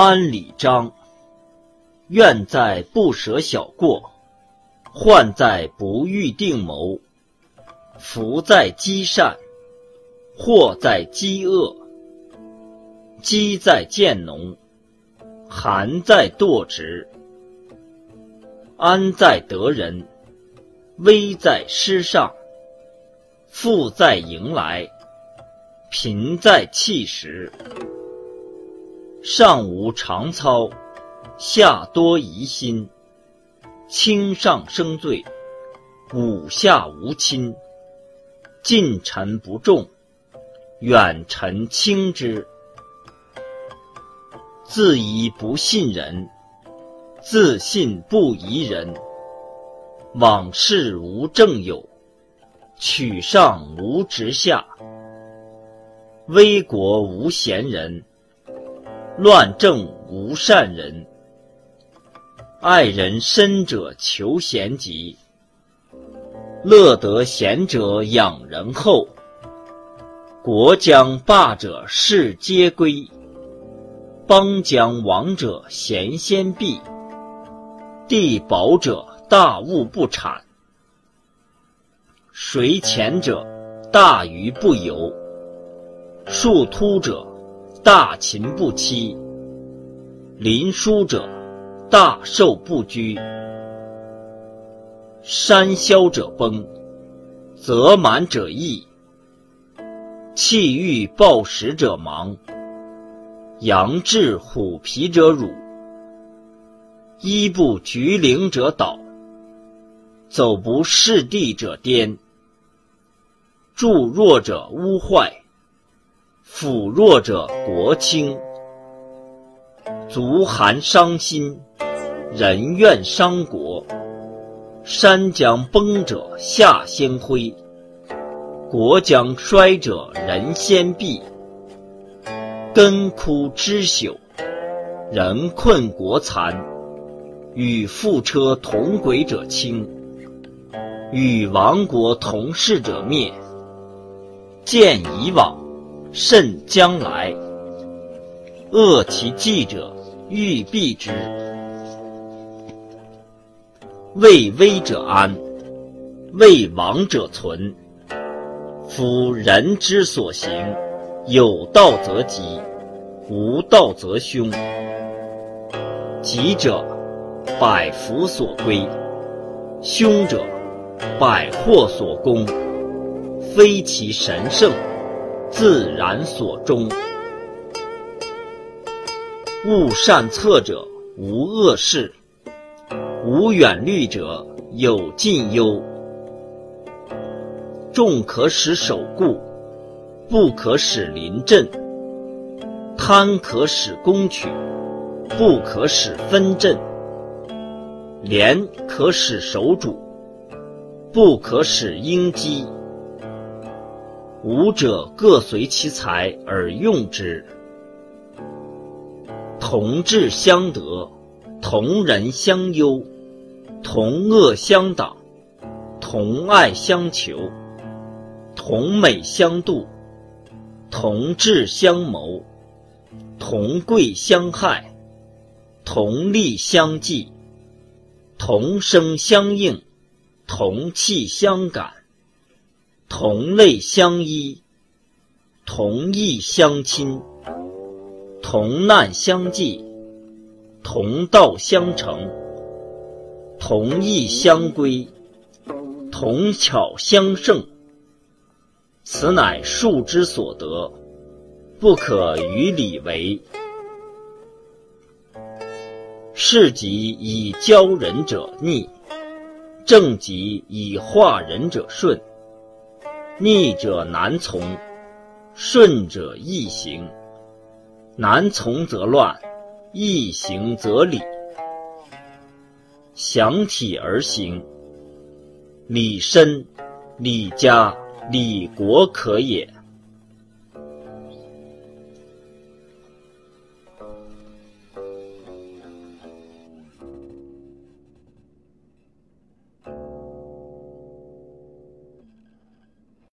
安礼章，愿在不舍小过，患在不欲定谋，福在积善，祸在积恶，饥在渐浓，寒在惰直，安在得人，危在失上，富在迎来，贫在弃时。上无常操，下多疑心。轻上生罪，五下无亲。近臣不重，远臣轻之。自疑不信人，自信不疑人。往事无正友，取上无直下。危国无贤人。乱政无善人，爱人深者求贤吉，乐得贤者养人后。国将霸者事皆归，邦将亡者贤先避。地薄者大物不产，水浅者大鱼不游，树突者。大禽不欺，林疏者大寿不居；山萧者崩，泽满者溢；气欲暴食者忙，羊至虎皮者辱；衣不局领者倒，走不势地者颠；助弱者污坏。辅弱者国轻，足寒伤心，人怨伤国。山将崩者下先灰，国将衰者人先毙。根枯枝朽，人困国残。与覆车同轨者轻，与亡国同世者灭。见以往。慎将来，恶其计者，欲避之。为危者安，为亡者存。夫人之所行，有道则吉，无道则凶。吉者，百福所归；凶者，百祸所攻。非其神圣。自然所终。勿善策者无恶事，无远虑者有近忧。众可使守固，不可使临阵；贪可使攻取，不可使分阵；廉可使守主，不可使应机。五者各随其才而用之，同志相得，同人相忧，同恶相党，同爱相求，同美相度，同志相谋，同贵相害，同利相济，同声相应，同气相感。同类相依，同义相亲，同难相济，同道相成，同义相归，同巧相胜。此乃术之所得，不可与理为。事即以教人者逆，正即以化人者顺。逆者难从，顺者易行。难从则乱，易行则理。想体而行，理身、理家、理国可也。